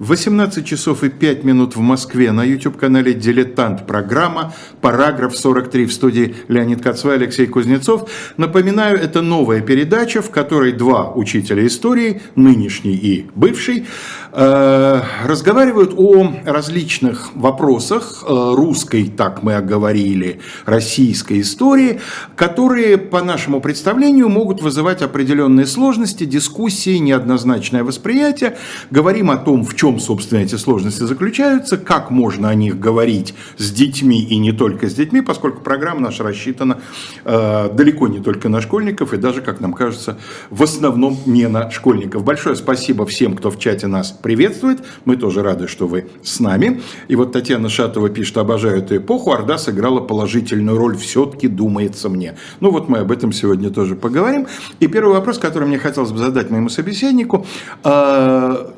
18 часов и 5 минут в Москве на YouTube-канале «Дилетант» программа «Параграф 43» в студии Леонид Кацва и Алексей Кузнецов. Напоминаю, это новая передача, в которой два учителя истории, нынешний и бывший, разговаривают о различных вопросах э, русской, так мы оговорили, российской истории, которые, по нашему представлению, могут вызывать определенные сложности, дискуссии, неоднозначное восприятие. Говорим о том, в чем, собственно, эти сложности заключаются, как можно о них говорить с детьми и не только с детьми, поскольку программа наша рассчитана э, далеко не только на школьников и даже, как нам кажется, в основном не на школьников. Большое спасибо всем, кто в чате нас приветствует. Мы тоже рады, что вы с нами. И вот Татьяна Шатова пишет, обожаю эту эпоху. Орда сыграла положительную роль, все-таки думается мне. Ну вот мы об этом сегодня тоже поговорим. И первый вопрос, который мне хотелось бы задать моему собеседнику. Э,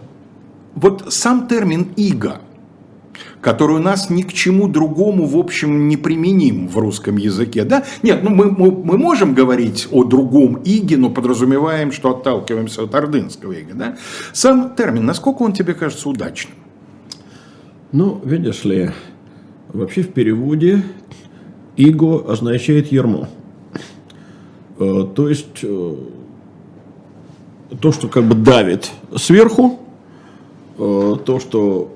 вот сам термин «иго», который у нас ни к чему другому, в общем, не применим в русском языке. Да? Нет, ну мы, мы, мы можем говорить о другом иге, но подразумеваем, что отталкиваемся от ордынского ига. Да? Сам термин, насколько он тебе кажется удачным? Ну, видишь ли, вообще в переводе иго означает ермо. Э, то есть э, то, что как бы давит сверху, Э, то, что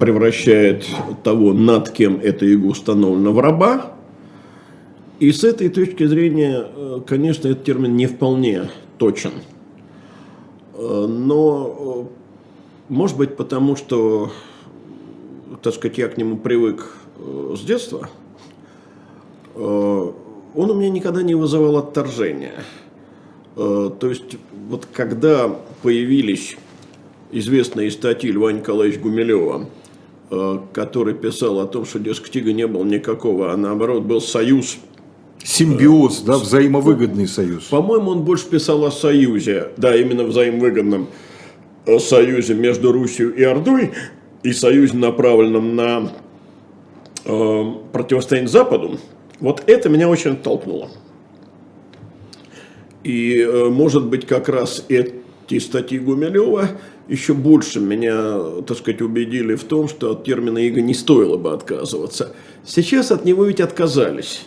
превращает того, над кем это иго установлено, в раба. И с этой точки зрения, э, конечно, этот термин не вполне точен. Э, но, может быть, потому что, так сказать, я к нему привык с детства, он у меня никогда не вызывал отторжения. То есть, вот когда появились известные статьи Льва Николаевича Гумилева, э, который писал о том, что, дескать, иго не было никакого, а наоборот был союз. Симбиоз, да, взаимовыгодный союз. По-моему, он больше писал о союзе, да, именно взаимовыгодном э, союзе между Русью и Ордой, и союзе, направленном на э, противостояние Западу. Вот это меня очень оттолкнуло. И, э, может быть, как раз эти статьи Гумилева – еще больше меня, так сказать, убедили в том, что от термина «иго» не стоило бы отказываться. Сейчас от него ведь отказались.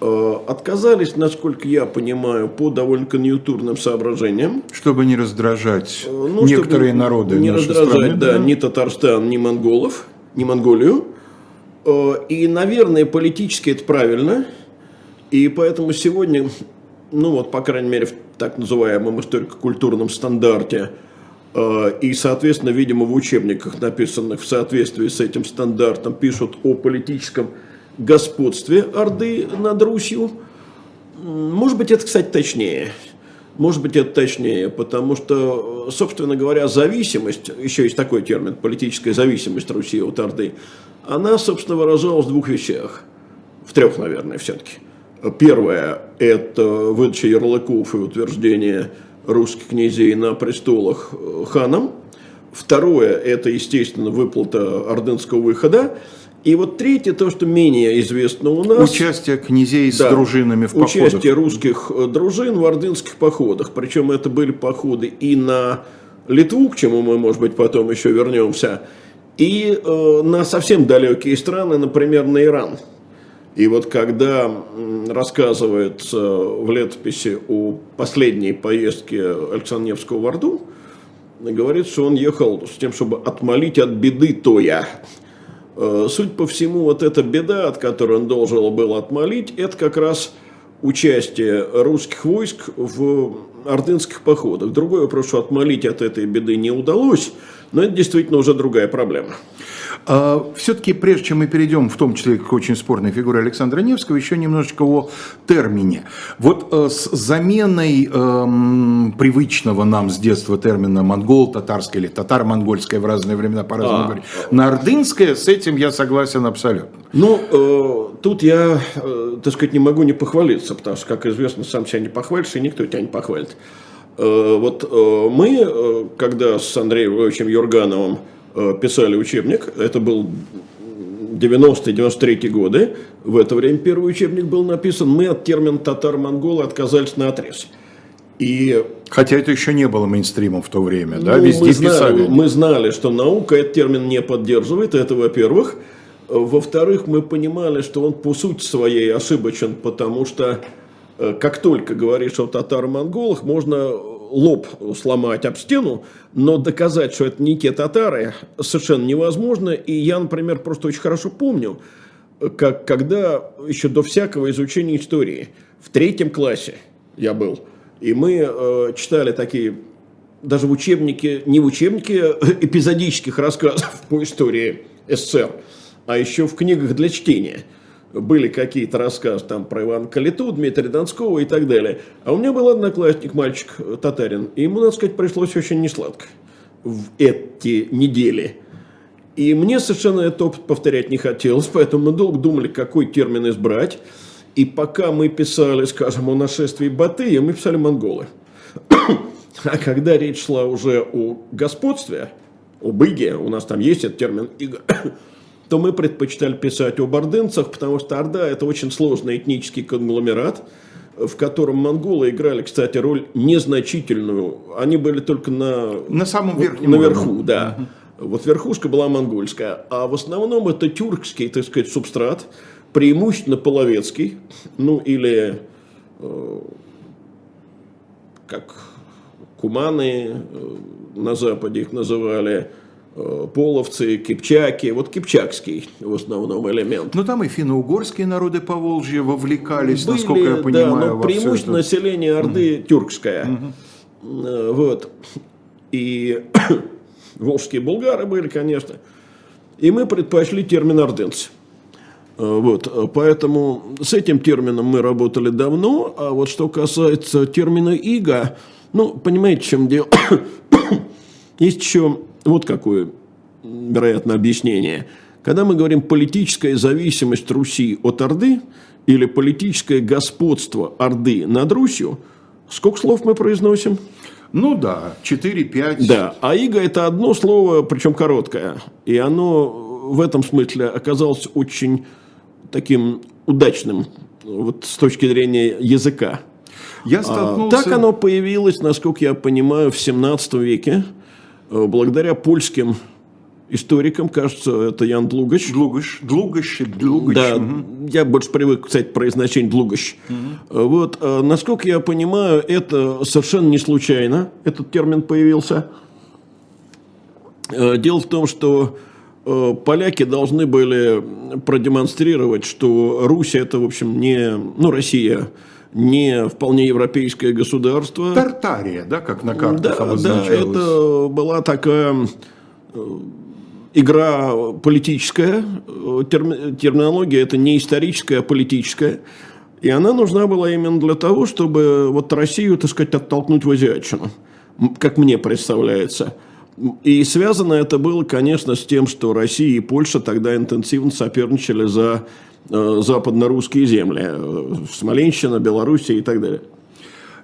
Э, отказались, насколько я понимаю, по довольно конъюнктурным соображениям. Чтобы не раздражать э, ну, некоторые народы Не раздражать, страны, да, да, ни Татарстан, ни монголов, ни Монголию. Э, и, наверное, политически это правильно. И поэтому сегодня, ну вот, по крайней мере, в так называемом историко-культурном стандарте – и, соответственно, видимо, в учебниках, написанных в соответствии с этим стандартом, пишут о политическом господстве Орды над Русью. Может быть, это, кстати, точнее. Может быть, это точнее, потому что, собственно говоря, зависимость, еще есть такой термин, политическая зависимость Руси от Орды, она, собственно, выражалась в двух вещах. В трех, наверное, все-таки. Первое – это выдача ярлыков и утверждение русских князей на престолах э, ханом. Второе – это, естественно, выплата ордынского выхода. И вот третье, то, что менее известно у нас. Участие князей да, с дружинами в походах. Участие русских э, дружин в ордынских походах. Причем это были походы и на Литву, к чему мы, может быть, потом еще вернемся, и э, на совсем далекие страны, например, на Иран. И вот когда рассказывается в летописи о последней поездке Александра Невского в Орду, говорит, что он ехал с тем, чтобы отмолить от беды Тоя. Э, суть по всему, вот эта беда, от которой он должен был отмолить, это как раз участие русских войск в ордынских походах. Другой вопрос, что отмолить от этой беды не удалось, но это действительно уже другая проблема. А, Все-таки, прежде чем мы перейдем, в том числе к очень спорной фигуре Александра Невского, еще немножечко о термине. Вот э, с заменой эм, привычного нам с детства термина монгол, татарское или татар-монгольское в разные времена по-разному а. говорить, на ордынское, с этим я согласен абсолютно. Ну, э, тут я, э, так сказать, не могу не похвалиться, потому что, как известно, сам себя не похвалишь, и никто тебя не похвалит. Э, вот э, мы, э, когда с Андреем Львовичем Юргановым писали учебник, это был 90-93 годы, в это время первый учебник был написан, мы от термина татар-монголы отказались на отрез. И Хотя это еще не было мейнстримом в то время, да? Ну, Везде мы знали, писали. мы знали, что наука этот термин не поддерживает, это во-первых. Во-вторых, мы понимали, что он по сути своей ошибочен, потому что э, как только говоришь о татаро-монголах, можно лоб сломать об стену, но доказать, что это не те татары, совершенно невозможно. И я, например, просто очень хорошо помню, как когда еще до всякого изучения истории, в третьем классе я был, и мы э, читали такие, даже в учебнике, не в учебнике эпизодических рассказов по истории СССР, а еще в книгах для чтения были какие-то рассказы там про Ивана Калиту, Дмитрия Донского и так далее. А у меня был одноклассник, мальчик э, татарин, и ему, надо сказать, пришлось очень несладко в эти недели. И мне совершенно этот опыт повторять не хотелось, поэтому мы долго думали, какой термин избрать. И пока мы писали, скажем, о нашествии Батыя, мы писали монголы. А когда речь шла уже о господстве, об Иге, у нас там есть этот термин то мы предпочитали писать об ордынцах, потому что Орда – это очень сложный этнический конгломерат, в котором монголы играли, кстати, роль незначительную. Они были только на... На самом верхнем Наверху, уровне. да. Вот верхушка была монгольская. А в основном это тюркский, так сказать, субстрат, преимущественно половецкий, ну или э, как куманы э, на западе их называли, половцы, кипчаки, вот кипчакский в основном элемент. Ну, там и финно-угорские народы по Волжье вовлекались, Были, насколько я да, понимаю, но во всё преимущественно это. население Орды тюркское. Э, Вот. И волжские булгары были, конечно. И мы предпочли термин ордынцы. Э, Вот, э, поэтому с этим термином мы работали давно, а вот что касается термина «иго», ну, понимаете, в чем дело? Есть еще вот какое, вероятно, объяснение. Когда мы говорим политическая зависимость Руси от Орды или политическое господство Орды над Русью, сколько слов мы произносим? Ну да, 4-5. Да, а иго это одно слово, причем короткое. И оно в этом смысле оказалось очень таким удачным вот с точки зрения языка. Я А, столкнулся... Так оно появилось, насколько я понимаю, в 17 веке, благодаря польским историкам, кажется, это Ян Длугач. Длугач, Длугач, Длугач. Да, мгм. я больше привык, кстати, к произношению Длугач. Э, Вот, э, насколько я понимаю, это совершенно не случайно, этот термин появился. Э, Дело в том, что э, поляки должны были продемонстрировать, что Русь это, в общем, не, ну, Россия, не вполне европейское государство. Тартария, да, как на картах Да, да, обозначалось. это была такая э, игра политическая, терми- терминология это не историческая, а политическая. И она нужна была именно для того, чтобы вот Россию, так сказать, оттолкнуть в азиатчину, как мне представляется. И связано это было, конечно, с тем, что Россия и Польша тогда интенсивно соперничали за западно-русские земли, э, Смоленщина, Белоруссия и так далее.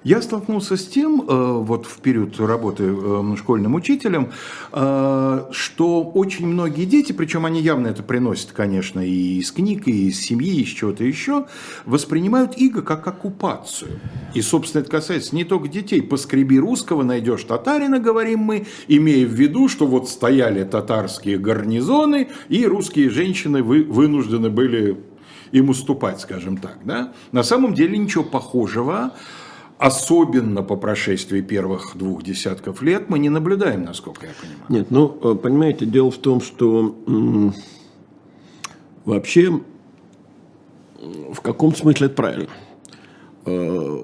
Я столкнулся с тем, э, вот в период работы э, школьным учителем, э, что очень многие дети, причем они явно это приносят, конечно, и из книг, и из семьи, и из чего-то еще, воспринимают иго как оккупацию. И, собственно, это касается не только детей. Поскреби русского, найдешь татарина, говорим мы, имея в виду, что вот стояли татарские гарнизоны, и русские женщины вы, вынуждены были им уступать, скажем так. Да? На самом деле ничего похожего особенно по прошествии первых двух десятков лет, мы не наблюдаем, насколько я понимаю. Нет, ну, э, понимаете, дело в том, что вообще в каком смысле это правильно. Э,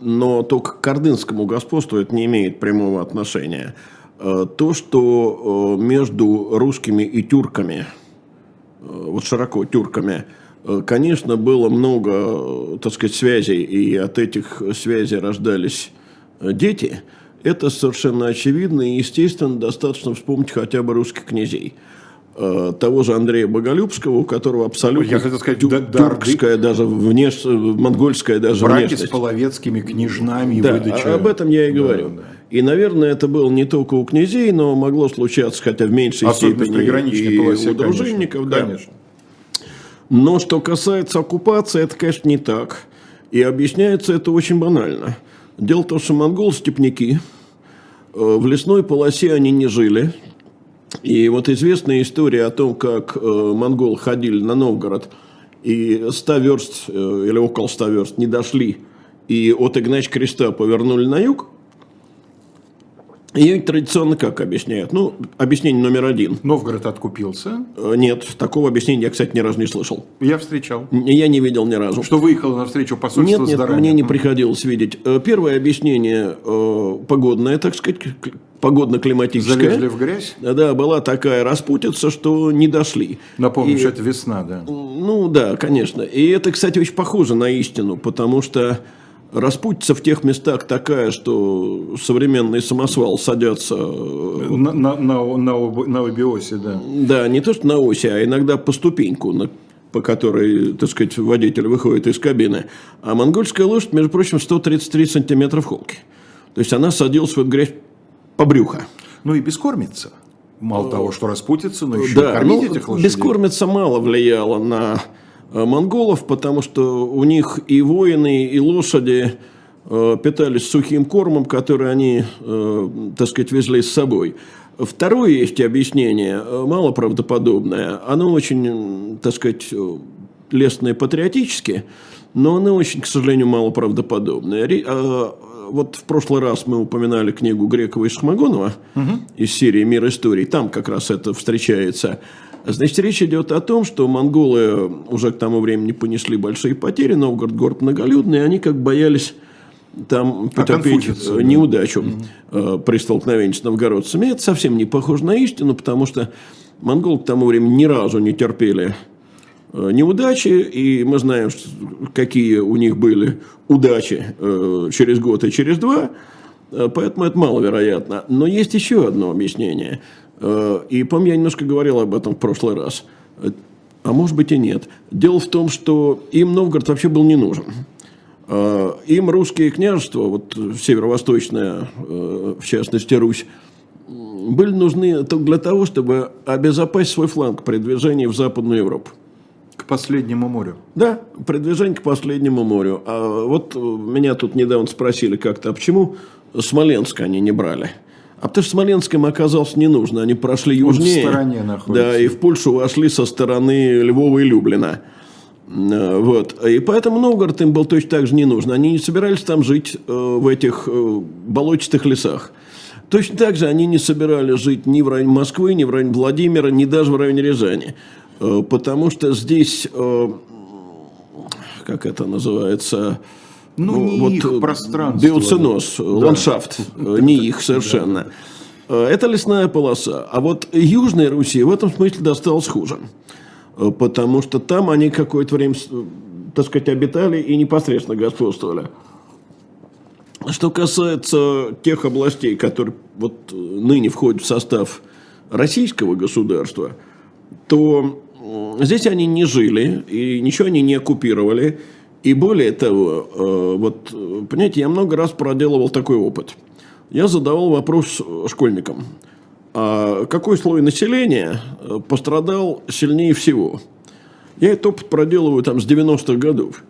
Но только к ордынскому господству это не имеет прямого отношения. Э, То, что между русскими и тюрками, вот широко тюрками, конечно, было много, э, так сказать, связей, и от этих связей рождались э, дети, это совершенно очевидно, и, естественно, достаточно вспомнить хотя бы русских князей. Э, Того же Андрея Боголюбского, у которого абсолютно Я хотел сказать, тю- да- да, тюркская, даже внеш... монгольская даже Браки внешность. с половецкими княжнами и Да, выдача... а- об этом я и Да, говорю. да. И, наверное, это было не только у князей, но могло случаться, хотя в меньшей Особенно степени и полосе, у дружинников. конечно. да. конечно. Но что касается оккупации, это, конечно, не так. И объясняется это очень банально. Дело в том, что монголы степняки, в лесной полосе они не жили. И вот известная история о том, как монголы ходили на Новгород, и 100 верст или около 100 верст не дошли, и от Игнач Креста повернули на юг – ее традиционно как объясняют? Ну, объяснение номер один. Новгород откупился? Э, нет, такого объяснения я, кстати, ни разу не слышал. Я встречал. Я не видел ни разу. Что выехало на встречу посольства Нет, нет, мне не приходилось видеть. Э, первое объяснение э, погодное, так сказать, погодно-климатическое. Залезли в грязь? Да, была такая распутица, что не дошли. Напомню, и, что это весна, да? Ну, да, конечно. И это, кстати, очень похоже на истину, потому что Распутица в тех местах такая, что современный самосвал садятся... Э, на, на, на, на, на обе оси, да. Да, не то, что на оси, а иногда по ступеньку, на, по которой, так сказать, водитель выходит из кабины. А монгольская лошадь, между прочим, 133 сантиметра в холке. То есть она садилась в эту грязь по брюхо. Ну и бескормится. Мало того, что распутится, но еще да, кормить ну, этих лошадей. Бескормица мало влияла на Э, монголов, потому что у них и воины, и лошади э, питались сухим кормом, который они, э, так сказать, везли с собой. Второе есть объяснение, мало правдоподобное. Оно очень, так сказать, лестное патриотически, но оно очень, к сожалению, мало правдоподобное. Вот в прошлый раз мы упоминали книгу Грекова и Шахмагонова угу. из серии «Мир истории». Там как раз это встречается. Значит, речь идет о том, что монголы уже к тому времени понесли большие потери, Новгород город многолюдный, и они как боялись там потерпеть а неудачу да. при столкновении с новгородцами. Это совсем не похоже на истину, потому что монголы к тому времени ни разу не терпели э, неудачи, и мы знаем, какие у них были удачи э, через год и через два, поэтому это маловероятно. Но есть еще одно объяснение. Э, и, помню, я немножко говорил об этом в прошлый раз. А может быть и нет. Дело в том, что им Новгород вообще был не нужен. Э, им русские княжества, вот северо-восточная, э, в частности Русь, были нужны только для того, чтобы обезопасить свой фланг при движении в Западную Европу. К последнему морю. Да, при движении к последнему морю. А вот меня тут недавно спросили как-то, а почему Смоленск они не брали? А потому что Смоленск им оказался не нужно. Они прошли южнее. Он в стороне находится. Да, и в Польшу вошли со стороны Львова и Люблина. Э, вот. И поэтому Новгород им был точно так же не нужен. Они не собирались там жить э, в этих э, болотистых лесах. Точно так же они не собирались жить ни в районе Москвы, ни в районе Владимира, ни даже в районе Рязани. Потому что здесь, как это называется, ну, ну, не вот, их э, пространство. Биоценоз, да. ландшафт, да. не их совершенно. Да. Э, это лесная полоса. А вот Южной Руси в этом смысле досталось хуже. Э, потому что там они какое-то время, так сказать, обитали и непосредственно господствовали. Что касается тех областей, которые вот ныне входят в состав российского государства, то здесь они не жили и ничего они не оккупировали. И более того, э, вот, понимаете, я много раз проделывал такой опыт. Я задавал вопрос школьникам, а какой слой населения э, пострадал сильнее всего? Я этот опыт проделываю там с 90-х годов.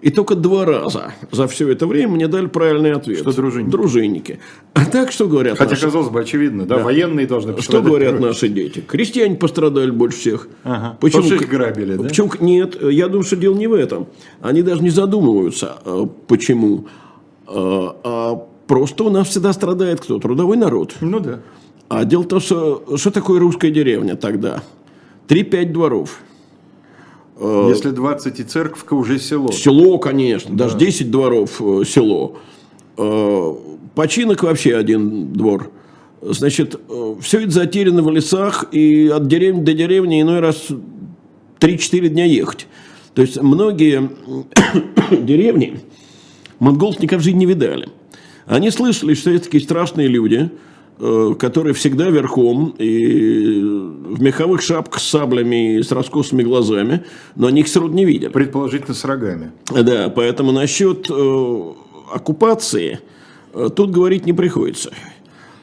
И только два раза за все это время мне дали правильный ответ. Что дружинники? Дружинники. А так что говорят Хотя, наши... казалось бы, очевидно, да, да. военные должны Что говорят первым. наши дети? Крестьяне пострадали больше всех. Ага. Почему? Их грабили, да? Почему? Нет, я думаю, что дело не в этом. Они даже не задумываются, а, почему. А, а просто у нас всегда страдает кто? Трудовой народ. Ну да. А дело в том, что что такое русская деревня тогда? Три-пять дворов – Э, Если 20 и церковка, уже село. Село, конечно. Да. Даже 10 дворов э, село. Э, починок вообще один двор. Значит, все это затеряно в лесах, и от деревни до деревни иной раз 3-4 дня ехать. То есть, многие деревни монголов никогда в жизни не видали. Они слышали, что есть такие страшные люди – Э, которые всегда верхом и в меховых шапках с саблями и с раскосыми глазами, но они их равно не видят. Предположительно с рогами. Да, поэтому насчет э, оккупации э, тут говорить не приходится.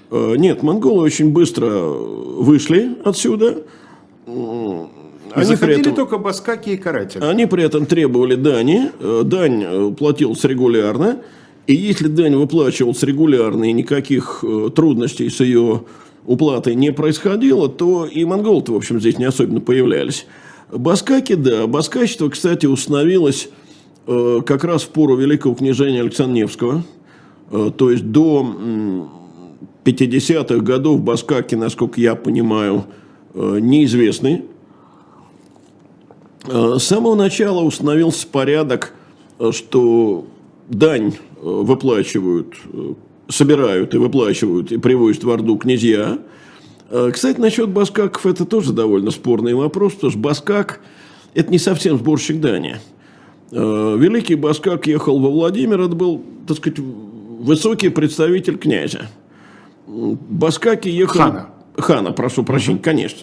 Нет, монголы очень быстро вышли отсюда. Они Заходили при этом, только баскаки и каратели. Они при этом требовали дани. Дань платилась регулярно. И если дань выплачивалась регулярно и никаких э, трудностей с ее уплатой не происходило, то и монголы в общем, здесь не особенно появлялись. Баскаки, да. Баскачество, кстати, установилось э, как раз в пору великого княжения Александра Невского. Э, то есть до э, 50-х годов баскаки, насколько я понимаю, э, неизвестны. Э, с самого начала установился порядок, э, что дань выплачивают, собирают и выплачивают и привозят в Орду князья. Кстати, насчет баскаков это тоже довольно спорный вопрос, потому что баскак – это не совсем сборщик дани. Великий баскак ехал во Владимир, это был, так сказать, высокий представитель князя. Баскаки ехали... Хана. Хана, прошу прощения, угу. конечно.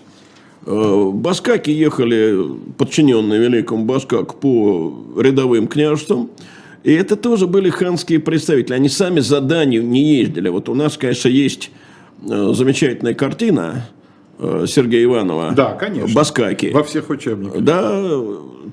Э, баскаки ехали, подчиненные великому Баскаку, по рядовым княжествам. И это тоже были ханские представители. Они сами за Данию не ездили. Вот у нас, конечно, есть э, замечательная картина э, Сергея Иванова. Да, конечно. Баскаки. Во всех учебниках. Да,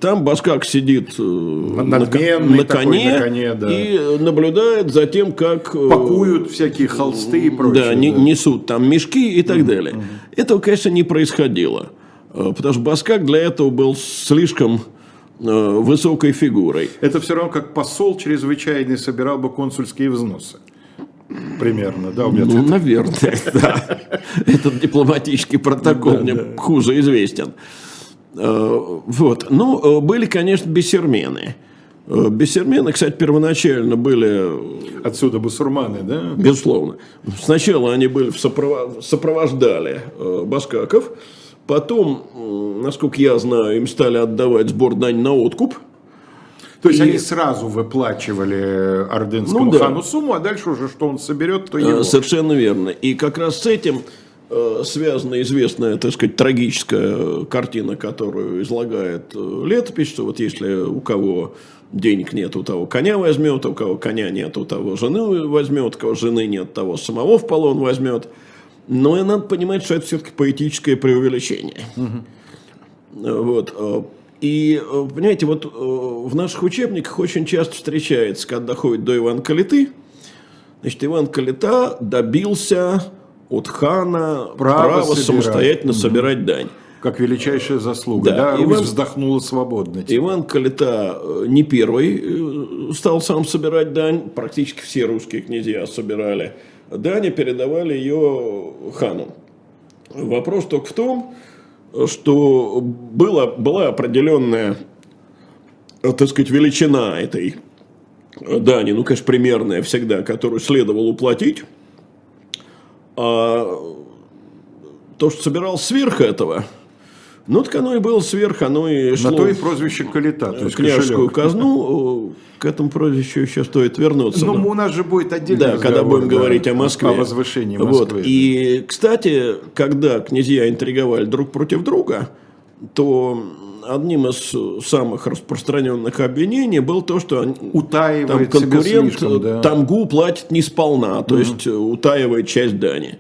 там Баскак сидит на, на, коне, на коне да. и наблюдает за тем, как... Пакуют всякие холсты и прочее. Да, да. несут там мешки и так mm-hmm. далее. Этого, конечно, не происходило. Потому что Баскак для этого был слишком высокой фигурой. Это все равно как посол чрезвычайный собирал бы консульские взносы. Примерно, да? У меня ну, наверное, да. Этот дипломатический протокол мне хуже известен. Вот. Ну, были, конечно, бессермены. Бессермены, кстати, первоначально были... Отсюда басурманы, да? Безусловно. Сначала они были сопровождали баскаков, потом, насколько я знаю, им стали отдавать сбор дань на откуп – то есть и... они сразу выплачивали ордынскому ну, да. хану сумму, а дальше уже что он соберет, то э, его. Совершенно верно. И как раз с этим э, связана известная, так сказать, трагическая картина, которую излагает э, летопись, что вот если у кого денег нет, у того коня возьмет, у кого коня нет, у того жены возьмет, у кого жены нет, того самого в полон возьмет. Но и надо понимать, что это все-таки поэтическое преувеличение. Угу. Вот. И, э, понимаете, вот э, в наших учебниках очень часто встречается, когда доходит до Ивана Калиты, значит, Иван Калита добился от хана права, права самостоятельно угу. собирать дань. Как величайшая заслуга. Да, да Иван, вздохнула свободно. Теперь. Иван Калита э, не первый стал сам собирать дань. Практически все русские князья собирали дань и передавали ее хану. Вопрос только в том, что было, была определенная, так сказать, величина этой дани, ну, конечно, примерная всегда, которую следовало уплатить. А то, что собирал сверх этого – ну, так оно и было сверх, оно и шло... На то и прозвище Калита, то есть княжескую казну. К этому прозвищу еще стоит вернуться. Ну, но у нас же будет отдельно Да, когда будем да, говорить о Москве. О возвышении Москвы. Вот. И, кстати, когда князья интриговали друг против друга, то одним из самых распространенных обвинений был то, что там конкурент слишком, да. тамгу платит не сполна, то угу. есть утаивает часть дани.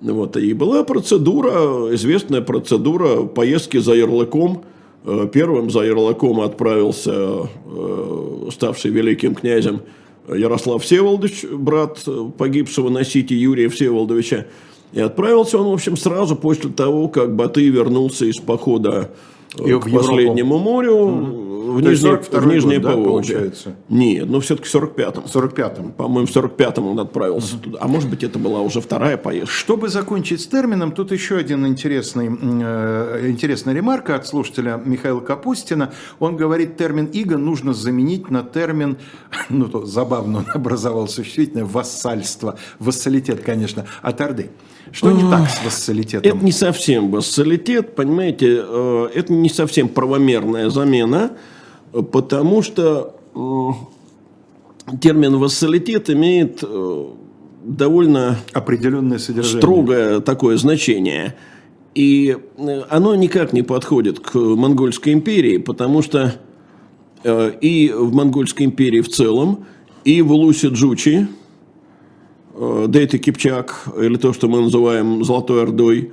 Вот. И была процедура, известная процедура поездки за ярлыком. Э, первым за ярлыком отправился э, ставший великим князем Ярослав Всеволодович, брат погибшего на Сити Юрия Всеволодовича. И отправился он, в общем, сразу после того, как Батый вернулся из похода и к последнему морю, mm. в, Нижне, в Нижнее год, Поволжье. Да, Нет, ну все-таки в 45-м. 45-м. По-моему, в 45-м он отправился mm. туда. А может быть, это была уже вторая поездка. Чтобы закончить с термином, тут еще один интересный, э, интересная ремарка от слушателя Михаила Капустина. Он говорит, термин «иго» нужно заменить на термин, ну, то забавно он образовал существительное, вассальство, вассалитет, конечно, от Орды. Что не так с вассалитетом? Это не совсем вассалитет, понимаете, э, это не совсем правомерная замена, потому что термин вассалитет имеет э, довольно определенное содержание. строгое такое значение. И э, оно никак не подходит к Монгольской империи, потому что и в Монгольской империи в целом, и в Улусе Джучи, Э, Дейта Кипчак, или то, что мы называем Золотой Ордой, э,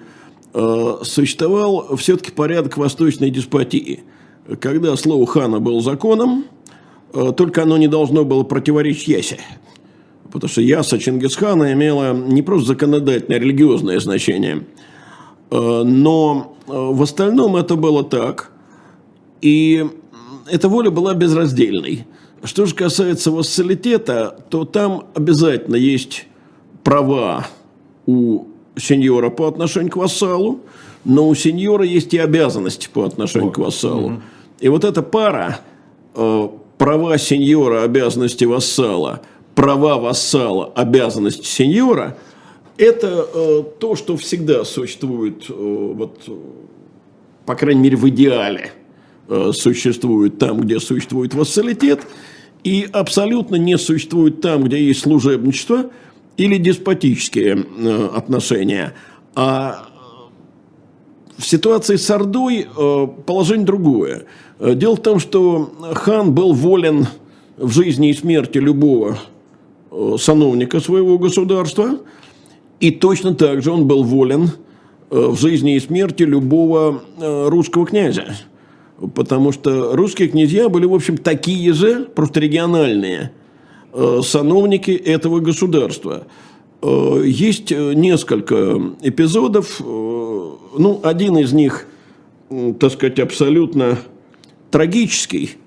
существовал все-таки порядок восточной деспотии. Когда слово хана был законом, только оно не должно было противоречить Ясе. Потому что Яса Чингисхана имела не просто законодательное, а религиозное значение. Но в остальном это было так. И эта воля была безраздельной. Что же касается вассалитета, то там обязательно есть права у сеньора по отношению к вассалу, но у сеньора есть и обязанности по отношению к вассалу. И вот эта пара, э, права сеньора, обязанности вассала, права вассала, обязанности сеньора, это э, то, что всегда существует, э, вот, по крайней мере, в идеале существует там, где существует вассалитет, и абсолютно не существует там, где есть служебничество или деспотические отношения. А в ситуации с Ордой э, положение другое. Э, дело в том, что хан был волен в жизни и смерти любого э, сановника своего государства, и точно так же он был волен в жизни и смерти любого русского князя. Потому что русские князья были, в общем, такие же, просто региональные, сановники этого государства. Есть несколько эпизодов ну, один из них, так сказать, абсолютно трагический,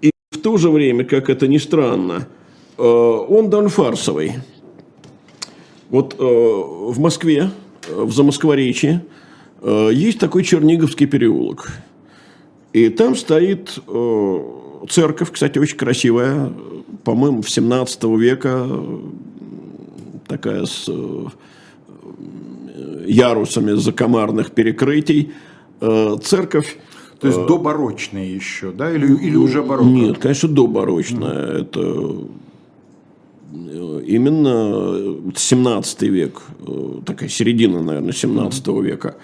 и в то же время, как это ни странно, э, он довольно фарсовый. Вот э, в Москве, в Замоскворечье, э, есть такой Черниговский переулок. И там стоит церковь, кстати, очень красивая, по-моему, в 17 века, такая с ярусами закомарных перекрытий. Э, церковь то есть э, добарочная еще, да? Или, или уже барокко? Нет, конечно, добарочная. Mm. Это э, именно 17 век, такая середина, наверное, 17 mm. века.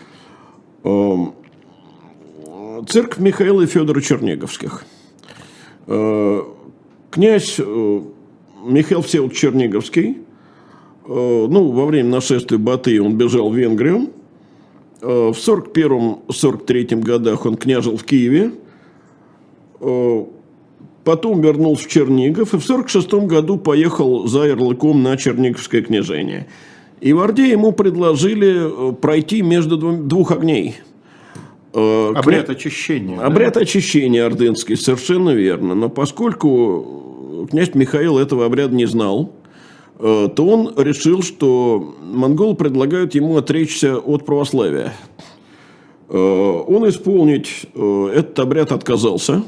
Эм, церковь Михаила и Федора Черниговских. Князь Михаил Всеволод Черниговский Э, ну, во время нашествия Батыя он бежал в Венгрию. Э, в 41-43 годах он княжил в Киеве. Э, потом вернулся в Чернигов и в 46 году поехал за ярлыком на Черниговское княжение. И в Орде ему предложили пройти между двух огней. Обряд Кня... очищения. Обряд да? очищения ордынский, совершенно верно. Но поскольку князь Михаил этого обряда не знал, Э, то он решил, что монголы предлагают ему отречься от православия. Э, он исполнить э, этот обряд отказался.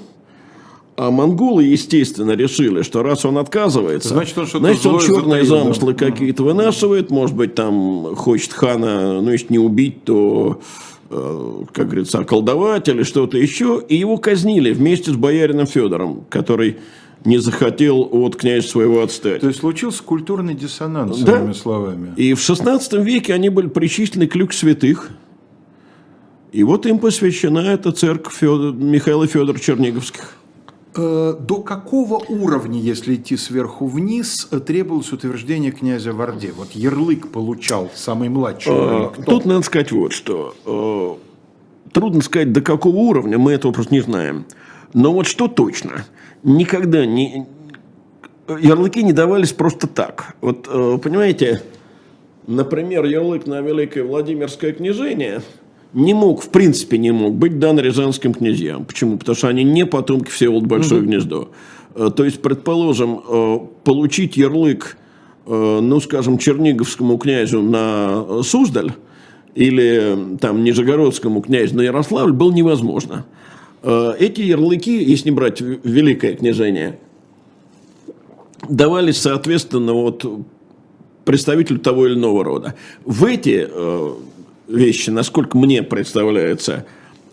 А монголы, естественно, решили, что раз он отказывается, значит, он, значит, он черные затаил, замыслы да? какие-то вынашивает, может быть, там хочет хана, ну, если не убить, то, как говорится, околдовать или что-то еще. И его казнили вместе с боярином Федором, который не захотел от князя своего отстать. То есть случился культурный диссонанс, да. иными словами. И в XVI веке они были причислены к люк святых. И вот им посвящена эта церковь Федор, Михаила Федора Черниговских. Э, до какого уровня, если идти сверху вниз, требовалось утверждение князя в Орде? Вот ярлык получал самый младший. А, тут надо сказать вот что. Э, трудно сказать, до какого уровня, мы этого просто не знаем. Но вот что точно – никогда не... Ярлыки не давались просто так. Вот, э, понимаете, например, ярлык на Великое Владимирское княжение не мог, в принципе не мог быть дан рязанским князьям. Почему? Потому что они не потомки Всеволод Большое угу. гнездо. Э, то есть, предположим, э, получить ярлык, ну, скажем, черниговскому князю на Суздаль или там Нижегородскому князю на Ярославль было невозможно. Э, эти ярлыки, если не брать великое княжение, давались, соответственно, вот представителю того или иного рода. В эти э, вещи, насколько мне представляется,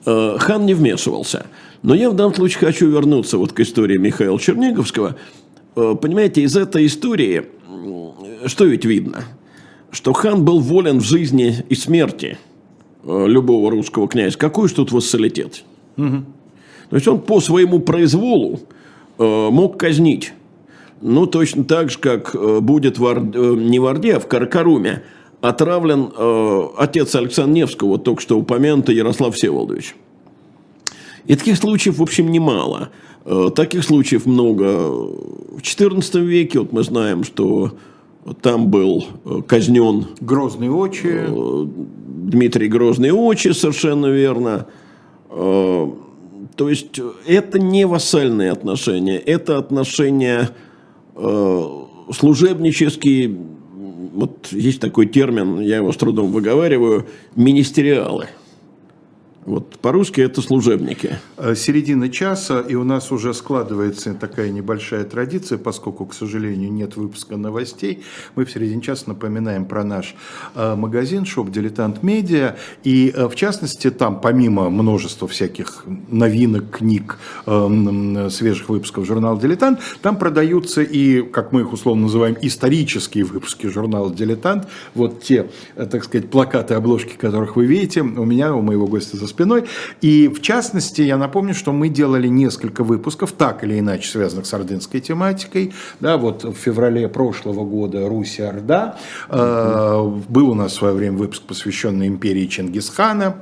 э, хан не вмешивался. Но я в данном случае хочу вернуться вот к истории Михаила Черниговского. Понимаете, из этой истории что ведь видно? Что хан был волен в жизни и смерти любого русского князя. Какой же тут вассалитет? Угу. То есть он по своему произволу э, мог казнить. Ну, точно так же, как э, будет в Ор... Э, не в Орде, а в Каракаруме отравлен э, отец Александра Невского, только что упомянутый Ярослав Всеволодович. И таких случаев, в общем, немало. Э, таких случаев много. В XIV веке вот мы знаем, что там был э, казнен Грозный Очи. Э, Дмитрий Грозный Очи, совершенно верно. То есть это не вассальные отношения, это отношения служебнические, вот есть такой термин, я его с трудом выговариваю, министериалы – вот по-русски это служебники. Э, середина часа, и у нас уже складывается такая небольшая традиция, поскольку, к сожалению, нет выпуска новостей. Мы в середине часа напоминаем про наш э, магазин «Shop Diletant Media». И, э, в частности, там, помимо множества всяких новинок, книг, свежих выпусков журнала «Дилетант», там продаются и, как мы их условно называем, исторические выпуски журнала «Дилетант». Вот те, так сказать, плакаты, обложки, которых вы видите, у меня, у моего гостя за спиной. И в частности, я напомню, что мы делали несколько выпусков, так или иначе связанных с ордынской тематикой. Да, вот в феврале прошлого года Русь Орда. Э, был у нас в свое время выпуск, посвященный империи Чингисхана.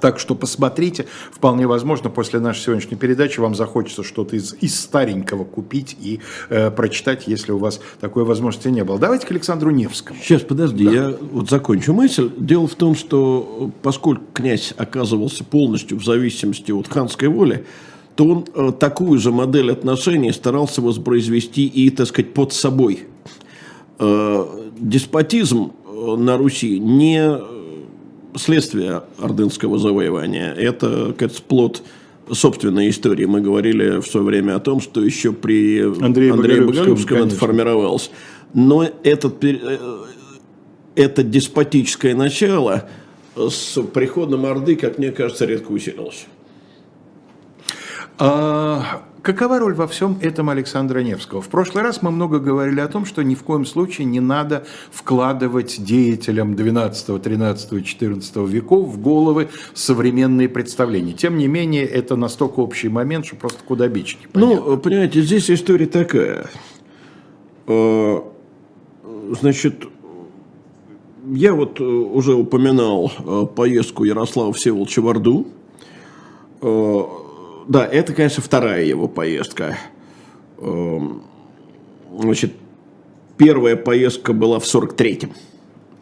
Так что посмотрите, вполне возможно, после нашей сегодняшней передачи вам захочется что-то из, из старенького купить и э, прочитать, если у вас такой возможности не было. Давайте к Александру Невскому. Сейчас, подожди, да. я вот закончу мысль. Дело в том, что поскольку князь оказывался полностью в зависимости от ханской воли, то он э, такую же модель отношений старался воспроизвести и, так сказать, под собой. Э, деспотизм э, на Руси не следствие ордынского завоевания. Это, кажется, плод собственной истории. Мы говорили в свое время о том, что еще при Андрея, Андрея Боголюбском это формировалось. Но этот, э, это деспотическое начало с приходом Орды, как мне кажется, редко усилилось. А, Какова роль во всем этом Александра Невского? В прошлый раз мы много говорили о том, что ни в коем случае не надо вкладывать деятелям 12, 13, 14 веков в головы современные представления. Тем не менее, это настолько общий момент, что просто куда бич Ну, понимаете, здесь история такая. Э, значит, я вот э, уже упоминал э, поездку Ярослава Всеволодовича в Орду да, это, конечно, вторая его поездка. Эм, значит, первая поездка была в 43-м,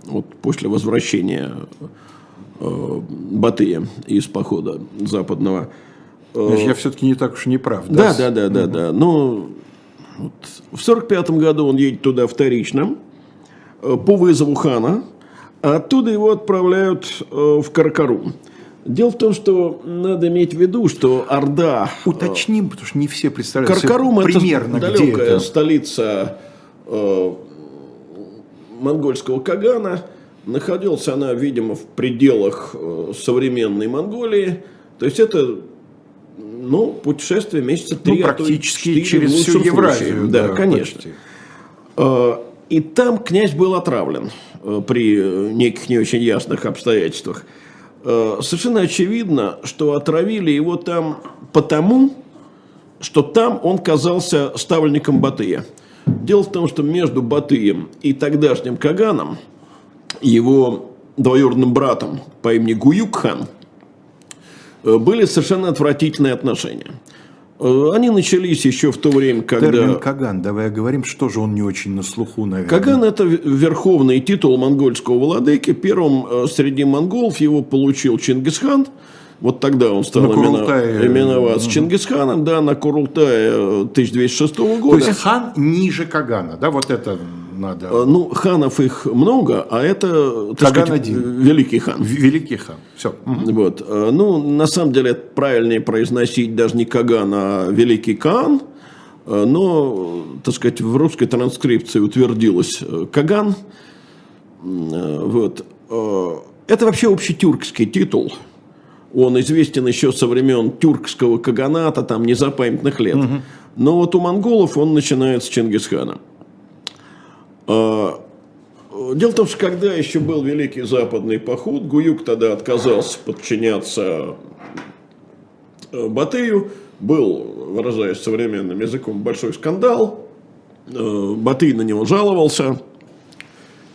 вот после возвращения э, Батыя из похода западного. Значит, я все-таки не так уж не прав. Да, да, да, да, да. Но вот, в 45 году он едет туда вторично э, по вызову хана, а оттуда его отправляют э, в Каркарум. Дело в том, что надо иметь в виду, что Орда... Э, Уточним, потому что не все представляют Каркарум примерно это далекая это. столица э, монгольского Кагана. Находился она, видимо, в пределах э, современной Монголии. То есть это ну, путешествие месяца три, ну, практически а то через всю Евразию. Да, да конечно. Почти. Э, и там князь был отравлен э, при неких не очень ясных обстоятельствах. Э, совершенно очевидно, что отравили его там потому, что там он казался ставленником Батыя. Дело в том, что между Батыем и тогдашним Каганом, его двоюродным братом по имени Гуюкхан, э, были совершенно отвратительные отношения. Э, они начались еще в то время, когда... Термин Каган, давай говорим, что же он не очень на слуху, наверное. Каган – это верховный титул монгольского владыки. Первым э, среди монголов его получил Чингисхан. Вот тогда он стал Курултае... именоваться Чингисханом, да, на Курултае 1206 э, года. То есть хан ниже Кагана, да, вот это надо. Э, ну, ханов их много, а это, Каган сказать, один. великий хан. Великий хан, все. Вот. Э, ну, на самом деле, правильнее произносить даже не Каган, а великий Каан. Но, так сказать, в русской транскрипции утвердилось Каган. Вот. Это вообще общетюркский титул – он известен еще со времен тюркского каганата, там, незапамятных лет. Угу. Но вот у монголов он начинает с Чингисхана. А, дело в том, что когда еще был Великий Западный поход, Гуюк тогда отказался подчиняться э, Батыю. Был, выражаясь современным языком, большой скандал. Э, Батый на него жаловался.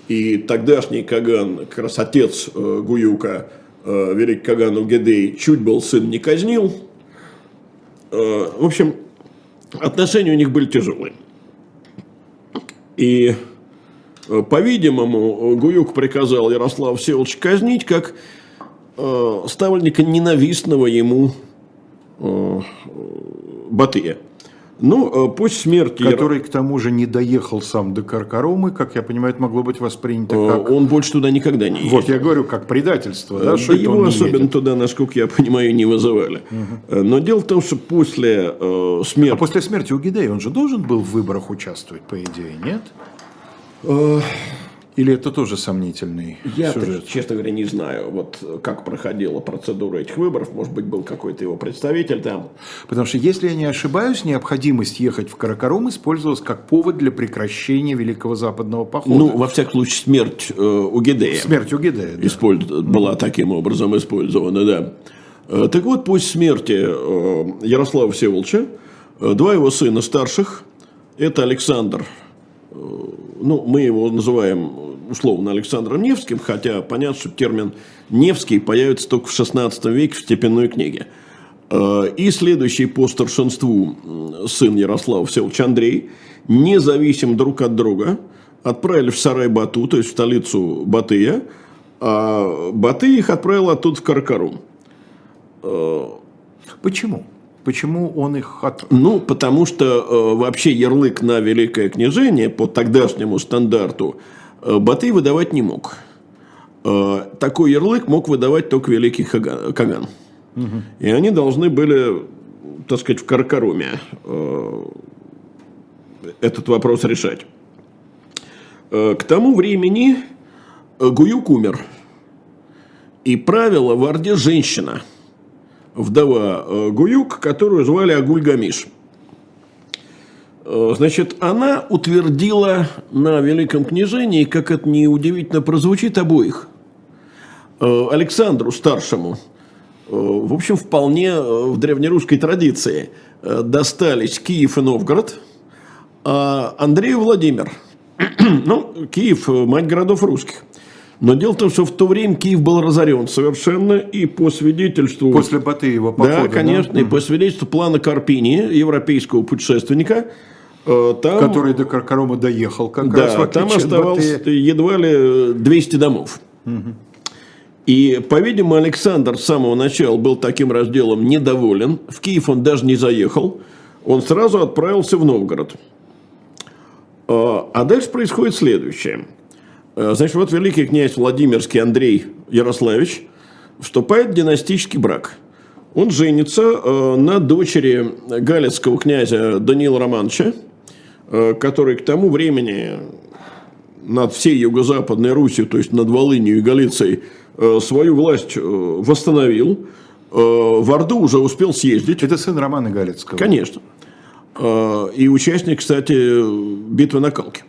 И тогдашний Каган, как раз отец э, Гуюка, великий Каган Угедей чуть был сын не казнил, в общем, отношения у них были тяжелые. И, по-видимому, Гуюк приказал Ярославу Всеволодовича казнить как э, ставленника ненавистного ему Батыя. Ну, после смерти... Который, к тому же, не доехал сам до Каркарумы, как я понимаю, это могло быть воспринято как... Он больше туда никогда не ездил. Вот, я говорю, как предательство. Да, да его особенно едет? туда, насколько я понимаю, не вызывали. Угу. Но дело в том, что после э, смерти... А после смерти Угидея он же должен был в выборах участвовать, по идее, нет? Или это тоже сомнительный Я, сюжет? честно говоря, не знаю, вот как проходила процедура этих выборов. Может быть, был какой-то его представитель там. Потому что, если я не ошибаюсь, необходимость ехать в Каракарум использовалась как повод для прекращения Великого Западного похода. Ну, во всяком случае, смерть э, Угидея. Смерть Угидея, да. Использ... Была таким образом использована, да. Э, так вот, после смерти э, Ярослава Всеволодовича, э, два его сына старших, это Александр ну, мы его называем условно Александром Невским, хотя понятно, что термин Невский появится только в XVI веке в степенной книге. Э, и следующий по старшинству сын Ярослава Всеволодович Андрей, независим друг от друга, отправили в Сарай-Бату, то есть в столицу Батыя, а Батый их отправил оттуда в Каракарум. Э, Почему? Почему он их от... Ну, потому что э, вообще ярлык на Великое княжение по тогдашнему стандарту э, Батый выдавать не мог. Э, такой ярлык мог выдавать только Великий Каган. Угу. И они должны были, так сказать, в Каркаруме э, этот вопрос решать. Э, к тому времени Гуюк умер. И правила в Орде женщина – вдова э, Гуюк, которую звали Агульгамиш. Э, значит, она утвердила на Великом княжении, как это неудивительно прозвучит, обоих. Э, Александру Старшему, в общем, вполне в древнерусской традиции достались Киев и Новгород, а Андрею Владимир. ну, Киев – мать городов русских. Но дело в том, что в то время Киев был разорен совершенно, и по свидетельству... После Батыева похода. Да, конечно, да? и по свидетельству плана Карпини, европейского путешественника, э, там, который до Каркарома доехал как да, раз. там оставалось Батыя. едва ли 200 домов. Угу. И, по-видимому, Александр с самого начала был таким разделом недоволен. В Киев он даже не заехал. Он сразу отправился в Новгород. Э, а дальше происходит следующее – значит, вот великий князь Владимирский Андрей Ярославич вступает в династический брак. Он женится э, на дочери галицкого князя Даниила Романовича, э, который к тому времени над всей Юго-Западной Русью, то есть над Волынью и Галицией, свою власть восстановил. В Орду уже успел съездить. Это сын Романа Галицкого. Конечно. И участник, кстати, битвы на Калке.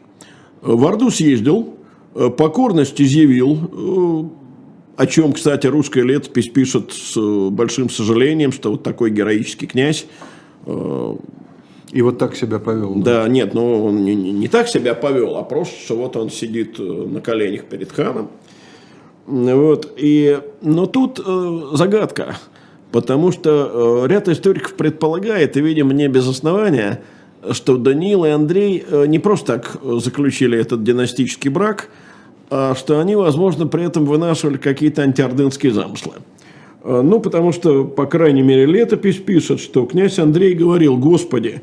В Орду съездил, Э, покорность изъявил, э, о чем, кстати, русская летопись пишет с э, большим сожалением, что вот такой героический князь и вот так себя повел. Да, да нет, ну он не, не так себя повел, а просто, что вот он сидит на коленях перед ханом. Вот, и, но тут э, загадка, потому что э, ряд историков предполагает, и, видимо, не без основания, что Даниил и Андрей э, не просто так заключили этот династический брак – что они, возможно, при этом вынашивали какие-то антиордынские замыслы. А, ну, потому что, по крайней мере, летопись пишет, что князь Андрей говорил, «Господи,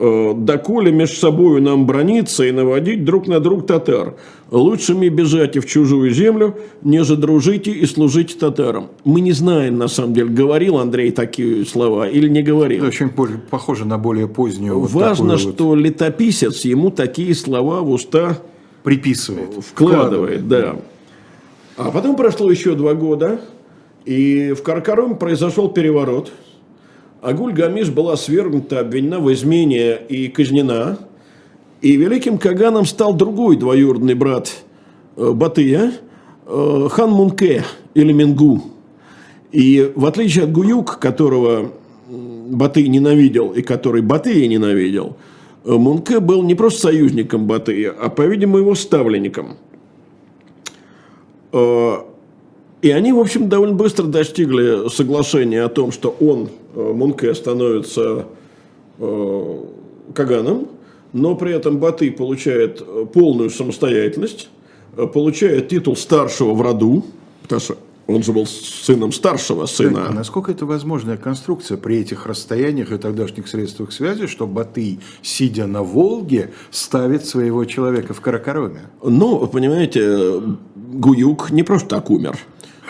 э, доколе между собою нам брониться и наводить друг на друг татар. Лучше мне бежать и в чужую землю, неже дружите и служите татарам. Мы не знаем, на самом деле, говорил Андрей такие слова или не говорил. Это очень похоже на более позднюю. Важно, вот что вот... летописец ему такие слова в уста Приписывает. Вкладывает, вкладывает, да. А потом прошло еще два года, и в Каркаруме произошел переворот. Агуль Гамиш была свергнута, обвинена в измене и казнена. И великим Каганом стал другой двоюродный брат э, Батыя, э, хан Мунке или Мингу. И в отличие от Гуюк, которого Батый ненавидел и который Батыя ненавидел – Мунке был не просто союзником Батыя, а, по-видимому, его ставленником. Э, И они, в общем, довольно быстро достигли соглашения о том, что он, э, Мунке, становится э, Каганом, но при этом Баты получает э, полную самостоятельность, получает титул старшего в роду, потому что он же был сыном старшего сына. А насколько это возможная конструкция при этих расстояниях и тогдашних средствах связи, что Батый, сидя на Волге, ставит своего человека в Каракароме? Ну, понимаете, Гуюк не просто так умер.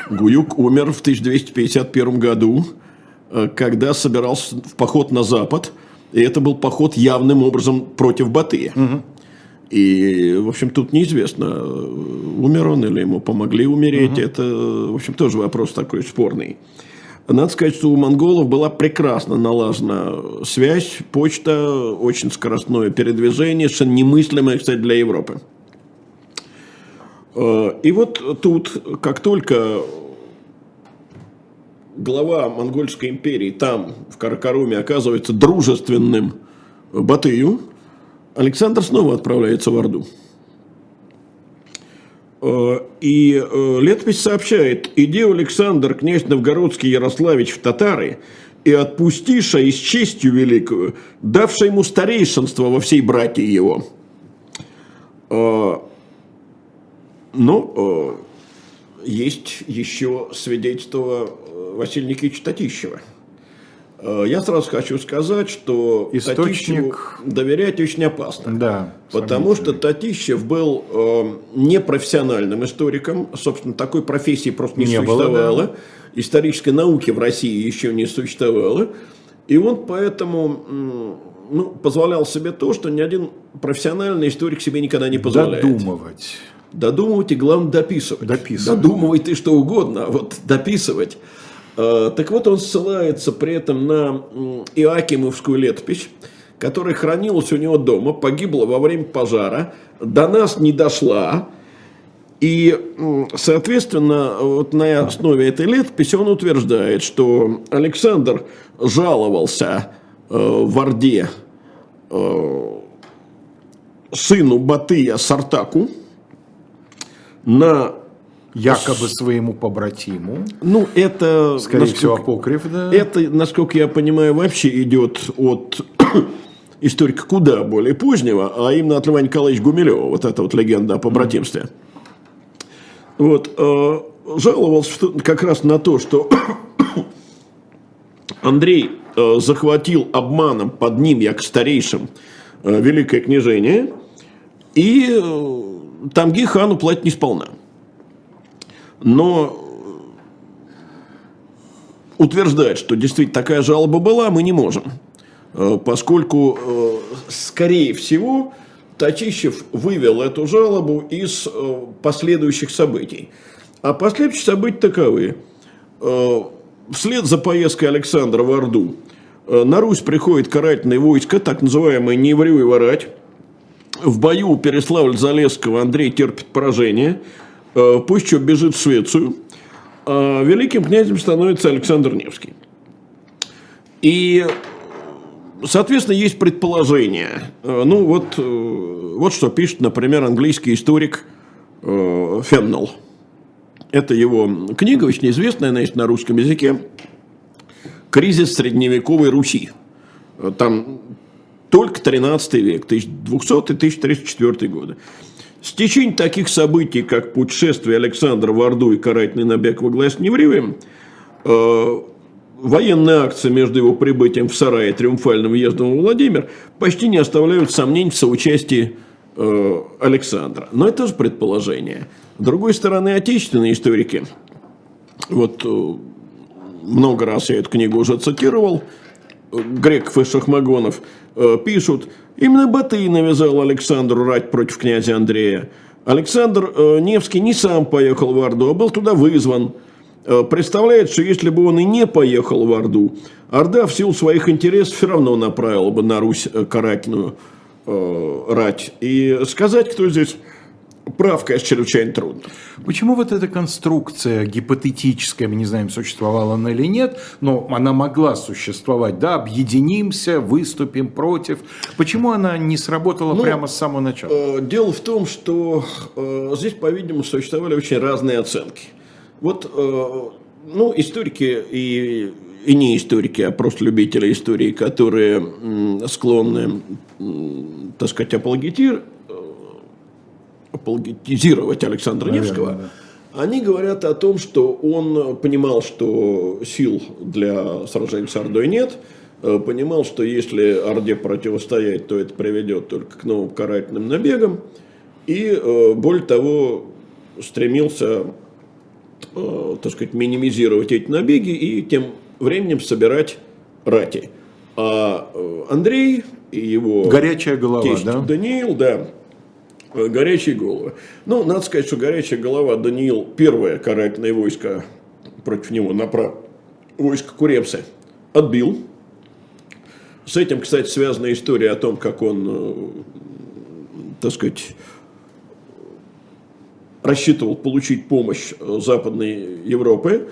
Гуюк умер в 1251 году, э, когда собирался в поход на запад, и это был поход явным образом против Батыя. Угу. И, в общем, тут неизвестно, умер он или ему помогли умереть. Угу. Это, в общем, тоже вопрос такой спорный. Надо сказать, что у монголов была прекрасно налажена связь, почта, очень скоростное передвижение, совершенно немыслимое, кстати, для Европы. Э, и вот тут, как только глава Монгольской империи там, в Каракаруме, оказывается дружественным Батыю, Александр снова отправляется в Орду. Э, и э, летопись сообщает, «Иди, Александр, князь Новгородский Ярославич в татары, и отпустиша и с честью великую, давши ему старейшинство во всей братье его». Э, ну, есть еще свидетельство Василия Никитича Татищева – я сразу хочу сказать, что Источник... доверять очень опасно. Да, потому что Татищев был э, непрофессиональным историком. Собственно, такой профессии просто не, не существовало. Было, да. Исторической науки в России еще не существовало. И он поэтому ну, позволял себе то, что ни один профессиональный историк себе никогда не позволяет. Додумывать. Додумывать и, главное, дописывать. Дописывать. Додумывай ты что угодно, а вот дописывать. Э, так вот, он ссылается при этом на Иоакимовскую летопись, которая хранилась у него дома, погибла во время пожара, до нас не дошла, и, соответственно, вот на основе этой летописи он утверждает, что Александр жаловался э, в Орде э, сыну Батыя Сартаку на якобы своему побратиму. Ну, это... Скорее насколько, всего, апокриф, да? Это, насколько я понимаю, вообще идет от историка куда более позднего, а именно от Льва Николаевича Гумилева, вот эта вот легенда о побратимстве. Вот, э, жаловался как раз на то, что Андрей э, захватил обманом под ним, як старейшим, э, великое княжение, и э, Тамги хану платить не сполна. Но утверждать, что действительно такая жалоба была, мы не можем. Э, поскольку, э, скорее всего, Татищев вывел эту жалобу из э, последующих событий. А последующие события таковы. Вслед за поездкой Александра в Орду на Русь приходит карательное войско, так называемое «Не и ворать». В бою у Переславль-Залесского Андрей терпит поражение – Э, пусть что бежит в Швецию, а великим князем становится Александр Невский. И, соответственно, есть предположение. Э, ну, вот, э, вот что пишет, например, английский историк Феннелл. Это его книга, очень известная, она есть на русском языке. «Кризис средневековой Руси». Там только 13 век, 1200-1304 годы. С течением таких событий, как путешествие Александра в Орду и карательный набег во глаз Невривием, э, военные акции между его прибытием в Сарай и триумфальным въездом в Владимир почти не оставляют сомнений в соучастии э, Александра. Но это тоже предположение. С другой стороны, отечественные историки, вот э, много раз я эту книгу уже цитировал, Греков и Шахмагонов, э, пишут, именно Батый навязал Александру рать против князя Андрея. Александр э, Невский не сам поехал в Орду, а был туда вызван. Э, представляет, что если бы он и не поехал в Орду, Орда в силу своих интересов все равно направила бы на Русь карательную рать. И сказать, кто здесь прав, конечно, чрезвычайно трудно. Почему вот эта конструкция гипотетическая, мы не знаем, существовала она или нет, но она могла существовать, да, объединимся, выступим против. Почему она не сработала ну, прямо с самого начала? Э, дело в том, что э, здесь, по-видимому, существовали очень разные оценки. Вот, ну, историки и и не историки, а просто любители истории, которые склонны, так сказать, апологетир, апологетизировать Александра Наверное, Невского, да. они говорят о том, что он понимал, что сил для сражения с Ордой нет, э, понимал, что если Орде противостоять, то это приведет только к новым карательным набегам, и, э, более того, стремился, э, так сказать, минимизировать эти набеги и тем временем собирать рати. А Андрей и его горячая голова, тесть да? Даниил, да, горячие головы. Ну, надо сказать, что горячая голова Даниил, первое карательное войско против него направил, войско Куремсы, отбил. С этим, кстати, связана история о том, как он, э, так сказать, рассчитывал получить помощь Западной Европы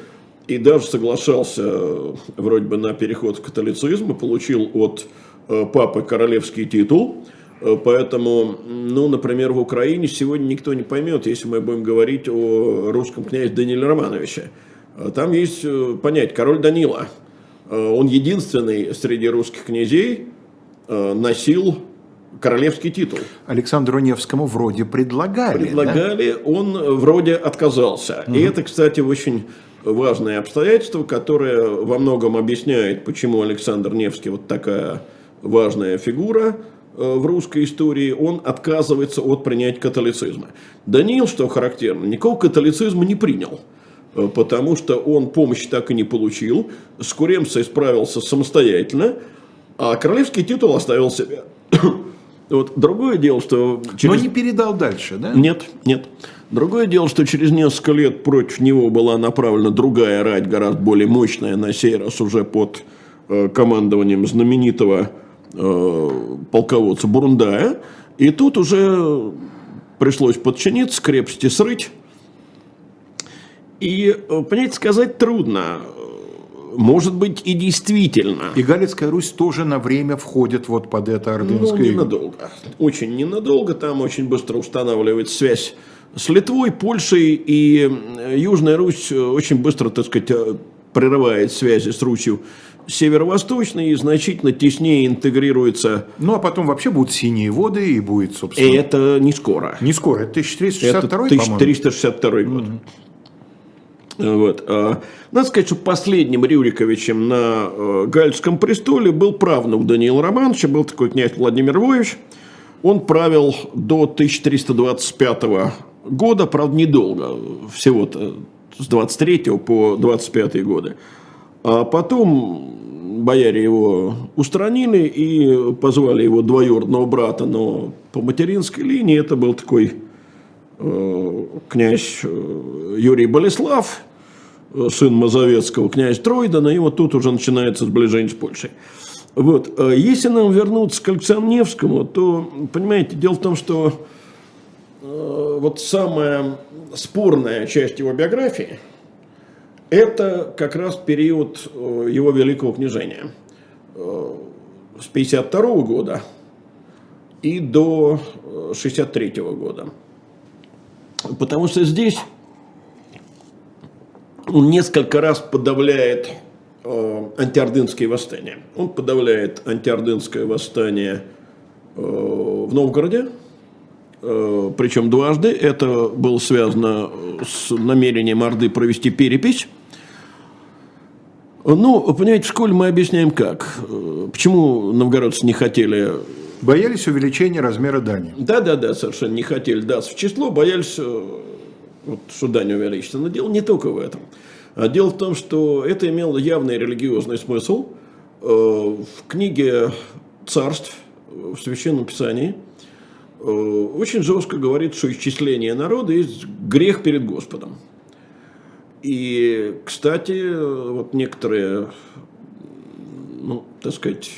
и даже соглашался э, вроде бы на переход в католицизм и получил от папы королевский титул – Э, поэтому, ну, например, в Украине сегодня никто не поймет, если мы будем говорить о русском князе Даниле Романовиче. Э, там есть э, понять король Данила. Он единственный среди русских князей носил королевский титул. Александру Невскому вроде предлагали. Предлагали, да? он вроде отказался. Угу. И это, кстати, очень важное обстоятельство, которое во многом объясняет, почему Александр Невский вот такая важная фигура – Э, в русской истории, он отказывается от принятия католицизма. Даниил, что характерно, никакого католицизма не принял, э, потому что он помощи так и не получил, с Куремцей справился самостоятельно, а королевский титул оставил себе. Вот другое дело, что... Через... Но не передал дальше, да? Нет, нет. Другое дело, что через несколько лет против него была направлена другая рать, гораздо более мощная, на сей раз уже под э, командованием знаменитого Э, полководца Бурундая. И тут уже пришлось подчиниться, крепости срыть. И, э, понимаете, сказать трудно. Может быть, и действительно. И Галицкая Русь тоже на время входит вот под это ордынское... Ну, ненадолго. Очень ненадолго. Там очень быстро устанавливается связь с Литвой, Польшей. И Южная Русь очень быстро, так сказать, прерывает связи с Русью северо-восточный и значительно теснее интегрируется. Ну, а потом вообще будут синие воды и будет, собственно... И это не скоро. Не скоро, это 1362 Это 1362 год. Угу. Вот. А, надо сказать, что последним Рюриковичем на э, Гальском престоле был правнук Даниила Романовича, был такой князь Владимир Львович. Он правил до 1325 года, правда, недолго, всего-то с 23 по 25 годы. А потом бояре его устранили и позвали его двоюродного брата, но по материнской линии это был такой э, князь э, Юрий Болеслав, э, сын Мазовецкого, князь Тройдана, и вот тут уже начинается сближение с Польшей. Вот. А если нам вернуться к Александру Невскому, то, понимаете, дело в том, что э, вот самая спорная часть его биографии – это как раз период э, его великого княжения. Э, с 52 года и до 63 э, года. Потому что здесь он несколько раз подавляет антиордынские восстания. Он подавляет антиордынское восстание в Новгороде, причем дважды. Это было связано с намерением Орды провести перепись ну, понимаете, в школе мы объясняем как. Почему новгородцы не хотели... Боялись увеличения размера дани. Да, да, да, совершенно не хотели даться в число, боялись, э, вот, что дань увеличится. Но дело не только в этом. А дело в том, что это имело явный религиозный смысл. Э, в книге царств, в Священном Писании, э, очень жестко говорит, что исчисление народа есть грех перед Господом. И, кстати, вот некоторые, ну, так сказать,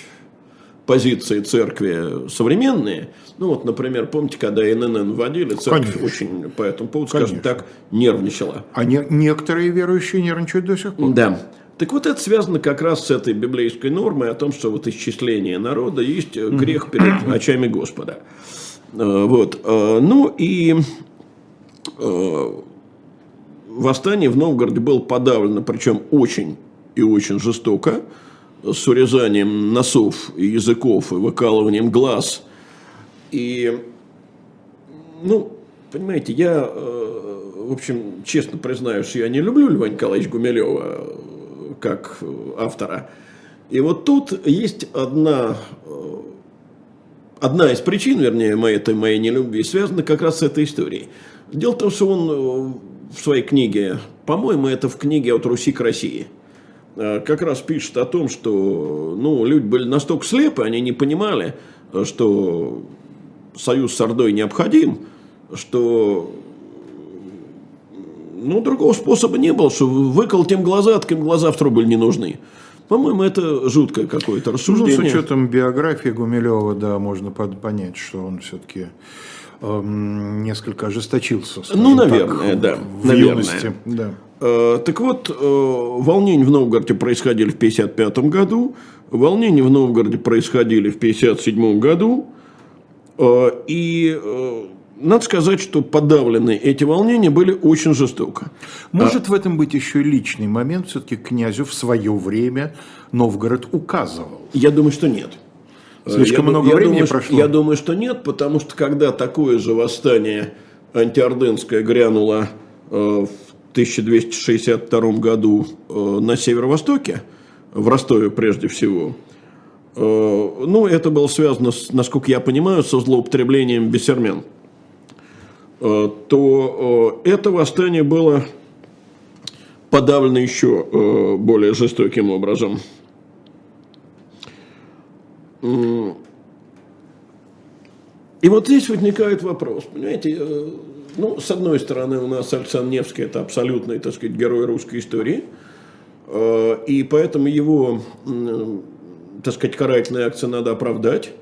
позиции церкви современные, ну вот, например, помните, когда ННН вводили, церковь Конечно. очень по этому поводу, Конечно. скажем так, нервничала. А не, некоторые верующие нервничают до сих пор. Да. Так вот это связано как раз с этой библейской нормой о том, что вот исчисление народа есть грех перед очами Господа. Э, вот. Э, ну и э, восстание в Новгороде было подавлено, причем очень и очень жестоко, с урезанием носов и языков, и выкалыванием глаз. И, ну, понимаете, я, в общем, честно признаюсь, что я не люблю Льва Николаевича Гумилева как автора. И вот тут есть одна, одна из причин, вернее, моей, этой моей нелюбви, связана как раз с этой историей. Дело в том, что он в своей книге, по-моему, это в книге «От Руси к России», Э, как раз пишет о том, что ну, люди были настолько слепы, они не понимали, что союз с Ордой необходим, что ну, другого способа не было, что выколоть им глаза, так им глаза в трубы не нужны. По-моему, это жуткое какое-то рассуждение. Ну, с учетом биографии Гумилева, да, можно понять, что он все-таки эм, несколько ожесточился. Ну, наверное, так, да. В наверное. юности. Да. Э, так вот, э, волнения в Новгороде происходили в 1955 году, волнения в Новгороде происходили в 1957 году, э, и надо сказать, что подавлены эти волнения были очень жестоко. Может а... в этом быть еще личный момент, все-таки князю в свое время Новгород указывал? Я думаю, что нет. Слишком я, много я времени думаю, прошло? Я думаю, что нет, потому что когда такое же восстание антиордынское грянуло в 1262 году э, на северо-востоке, в Ростове прежде всего, э, ну, это было связано, с, насколько я понимаю, со злоупотреблением бесермен, э, то это восстание было подавлено еще более жестоким образом. И вот здесь возникает вопрос, понимаете, ну, с одной стороны, у нас Александр Невский – это абсолютный, так сказать, герой русской истории. Э, и поэтому его, так сказать, карательная акция надо оправдать.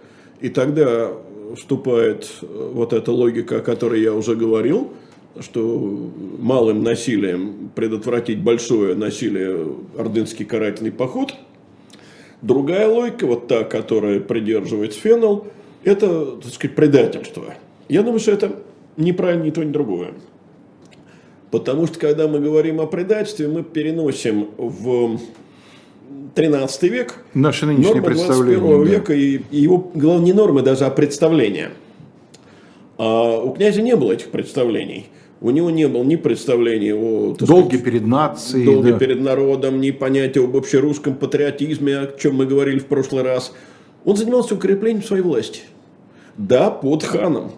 И тогда вступает э, вот эта логика, о которой я уже говорил, что малым насилием предотвратить большое насилие, ордынский карательный поход. Другая логика, вот та, которая придерживается Феннел, это, так сказать, предательство. Я думаю, что это неправильно ни то, ни другое. Потому что, когда мы говорим о предательстве, мы переносим в 13 век Наши нынешние нормы 21 да. века, и, и его, главное, не нормы даже, а представления. А у князя не было этих представлений. У него не было ни представления о... Долге сказать, перед нацией. Долге да. перед народом, ни понятия об общерусском патриотизме, о чем мы говорили в прошлый раз. Он занимался укреплением своей власти. Да, под ханом.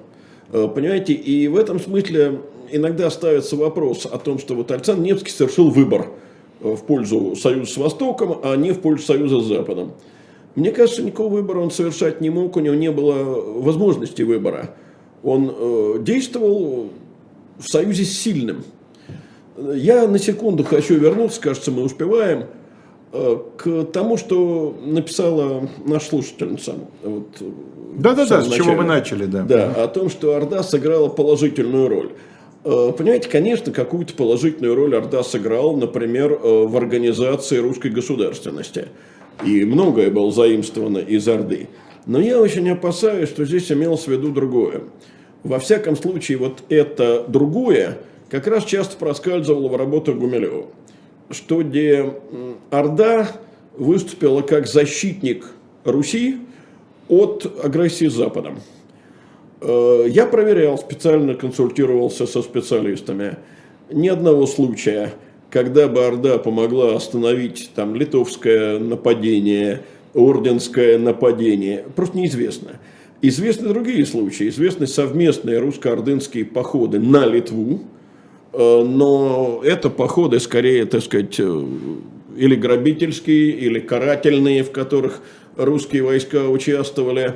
Э, понимаете, и в этом смысле иногда ставится вопрос о том, что вот Александр Невский совершил выбор в пользу союза с Востоком, а не в пользу союза с Западом. Мне кажется, никакого выбора он совершать не мог, у него не было возможности выбора. Он э, действовал в союзе с сильным. Я на секунду хочу вернуться, кажется, мы успеваем, э, к тому, что написала наша слушательница. Вот, да-да-да, с чего мы начали, да. Да, о том, что Орда сыграла положительную роль. Э, понимаете, конечно, какую-то положительную роль Орда сыграл, например, э, в организации русской государственности. И многое было заимствовано из Орды. Но я очень опасаюсь, что здесь имелось в виду другое. Во всяком случае, вот это другое как раз часто проскальзывало в работах Гумилева. Что где Орда выступила как защитник Руси, от агрессии Западом. Э, я проверял, специально консультировался со специалистами. Ни одного случая, когда бы Орда помогла остановить там литовское нападение, орденское нападение, просто неизвестно. Известны другие случаи, известны совместные русско-ордынские походы на Литву, э, но это походы скорее, так сказать, э, или грабительские, или карательные, в которых русские войска участвовали.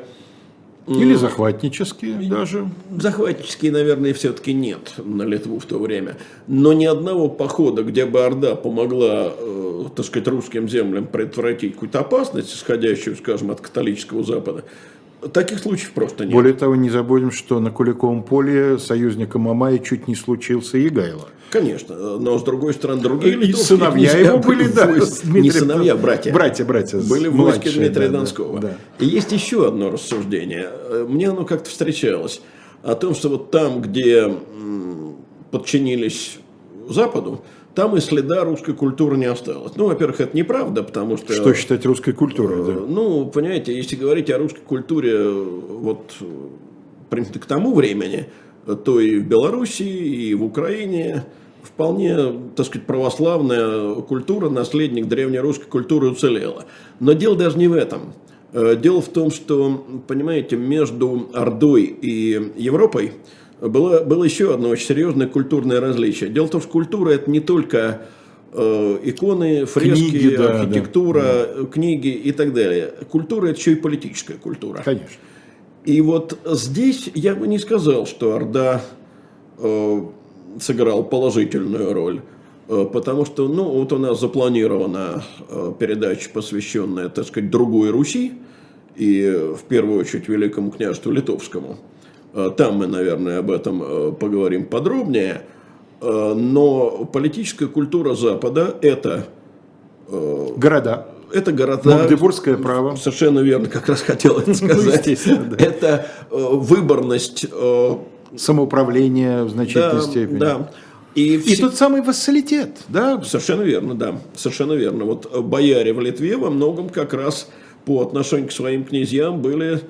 Или захватнические даже. Захватнические, наверное, все-таки нет на Литву в то время. Но ни одного похода, где бы Орда помогла, э, так сказать, русским землям предотвратить какую-то опасность, исходящую, скажем, от католического Запада, Таких случаев просто нет. Более того, не забудем, что на Куликовом поле союзником Мамая чуть не случился Егайло. Конечно, но с другой стороны, другие и сыновья его были, да, не сыновья, братья. Братья, братья. Были в войске Дмитрия да, Донского. Да, И есть еще одно рассуждение. Мне оно как-то встречалось. О том, что вот там, где подчинились Западу, там и следа русской культуры не осталось. Ну, во-первых, это неправда, потому что... Что считать русской культурой? Да? Ну, понимаете, если говорить о русской культуре вот примерно к тому времени, то и в Белоруссии, и в Украине вполне, так сказать, православная культура, наследник древнерусской культуры уцелела. Но дело даже не в этом. Э, дело в том, что, понимаете, между Ордой и Европой было, было еще одно очень серьезное культурное различие. Дело в том, что культура это не только э, иконы, фрески, книги, да, архитектура, да. книги и так далее. Культура это еще и политическая культура. Конечно. И вот здесь я бы не сказал, что Орда э, сыграл положительную роль. Э, потому что, ну, вот у нас запланирована э, передача, посвященная, так сказать, другой Руси, и в первую очередь Великому княжеству Литовскому. Э, там мы, наверное, об этом поговорим подробнее. Но политическая культура Запада – это… Города. Это города. Магдебургское право. Совершенно верно, как раз хотел это сказать. Ну, да. Это выборность. Самоуправление в значительной да, степени. Да. И, и тот самый вассалитет, да? Совершенно верно, да, совершенно верно. Вот э, бояре в Литве во многом как раз по отношению к своим князьям были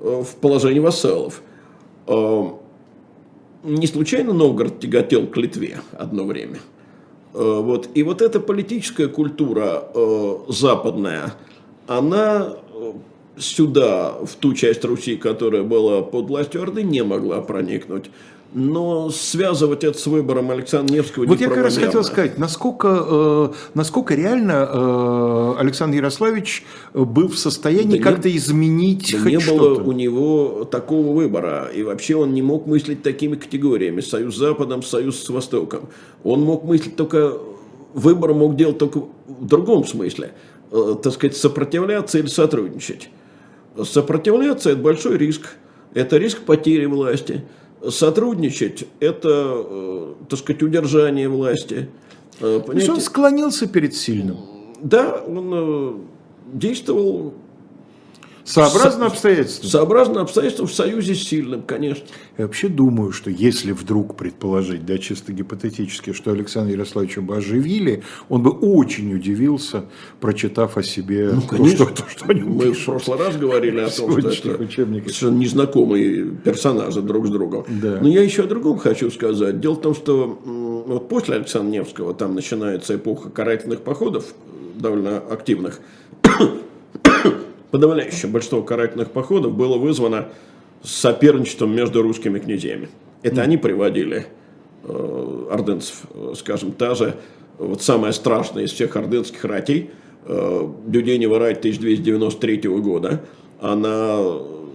э, в положении вассалов. Э, не случайно Новгород тяготел к Литве одно время. Вот. И вот эта политическая культура западная, она сюда, в ту часть Руси, которая была под властью Орды, не могла проникнуть. Но связывать это с выбором Александра Невского Вот я как раз хотел сказать, насколько, э, насколько реально э, Александр Ярославич был в состоянии да как-то изменить да хоть не было у него такого выбора, и вообще он не мог мыслить такими категориями, союз с Западом, союз с Востоком. Он мог мыслить только, выбор мог делать только в другом смысле, э, так сказать, сопротивляться или сотрудничать. Сопротивляться – это большой риск, это риск потери власти – сотрудничать – это, э, так сказать, удержание власти. Э, То есть он склонился перед сильным? Да, он э, действовал Сообразно обстоятельствам? Сообразно обстоятельствам в союзе с сильным, конечно. Я вообще думаю, что если вдруг предположить, да, чисто гипотетически, что Александра Ярославича бы оживили, он бы очень удивился, прочитав о себе ну, конечно. то, что, то, что они Мы пишут. в прошлый раз говорили о том, что это учебниках. совершенно незнакомые персонажи друг с другом. Да. Но я еще о другом хочу сказать. Дело в том, что вот после Александра Невского там начинается эпоха карательных походов, довольно активных подавляющее большинство карательных походов было вызвано соперничеством между русскими князьями. Это они приводили э, ордынцев, э, скажем, та же, вот самая страшная из всех ордынских ратей, э, рать 1293 года, она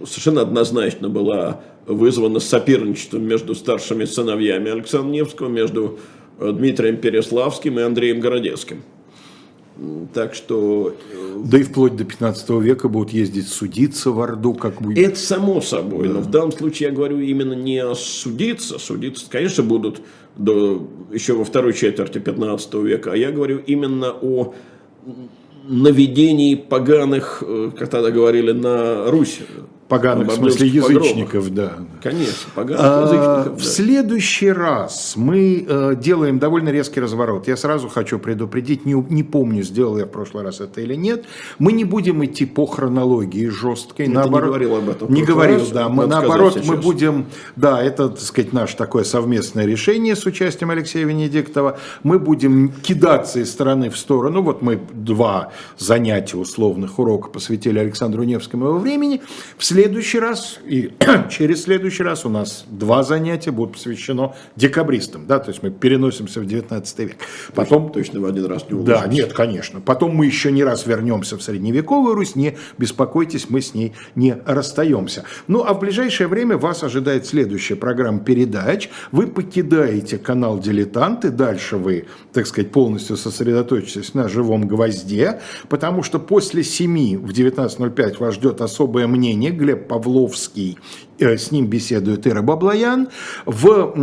совершенно однозначно была вызвана соперничеством между старшими сыновьями Александра Невского, между э, Дмитрием Переславским и Андреем Городецким. Так что... Э, да и вплоть до 15 века будут ездить судиться в Орду, как будет. Это само собой, да. но в данном случае я говорю именно не судиться, судиться, конечно, будут до, еще во второй четверти 15 века, а я говорю именно о наведении поганых, э, как тогда говорили, на Русь. Поганых, в смысле язычников, да. Конечно, поганых а, язычников. В да. следующий раз мы э, делаем довольно резкий разворот. Я сразу хочу предупредить, не, не помню, сделал я в прошлый раз это или нет. Мы не будем идти по хронологии жесткой. Ты наоборот, не говорил об этом. Не говорил, раз, да. Мы, наоборот, мы будем, да, это, так сказать, наше такое совместное решение с участием Алексея Венедиктова. Мы будем кидаться из стороны в сторону. Вот мы два занятия условных урока посвятили Александру Невскому его времени. В следующий раз и через следующий раз у нас два занятия будут посвящено декабристам, да, то есть мы переносимся в 19 век. Потом точно в один раз не уложимся. Да, нет, конечно. Потом мы еще не раз вернемся в средневековую Русь, не беспокойтесь, мы с ней не расстаемся. Ну, а в ближайшее время вас ожидает следующая программа передач. Вы покидаете канал «Дилетанты», дальше вы, так сказать, полностью сосредоточитесь на «Живом гвозде», потому что после 7 в 19.05 вас ждет особое мнение, Глеб Павловский, э, с ним беседует Ира Баблоян. В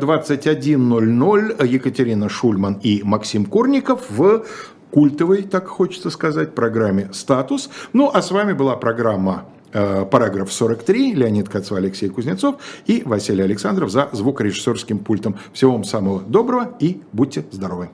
21.00 Екатерина Шульман и Максим Курников в культовой, так хочется сказать, программе «Статус». Ну, а с вами была программа Э, параграф 43, Леонид Кацва, Алексей Кузнецов и Василий Александров за звукорежиссерским пультом. Всего вам самого доброго и будьте здоровы.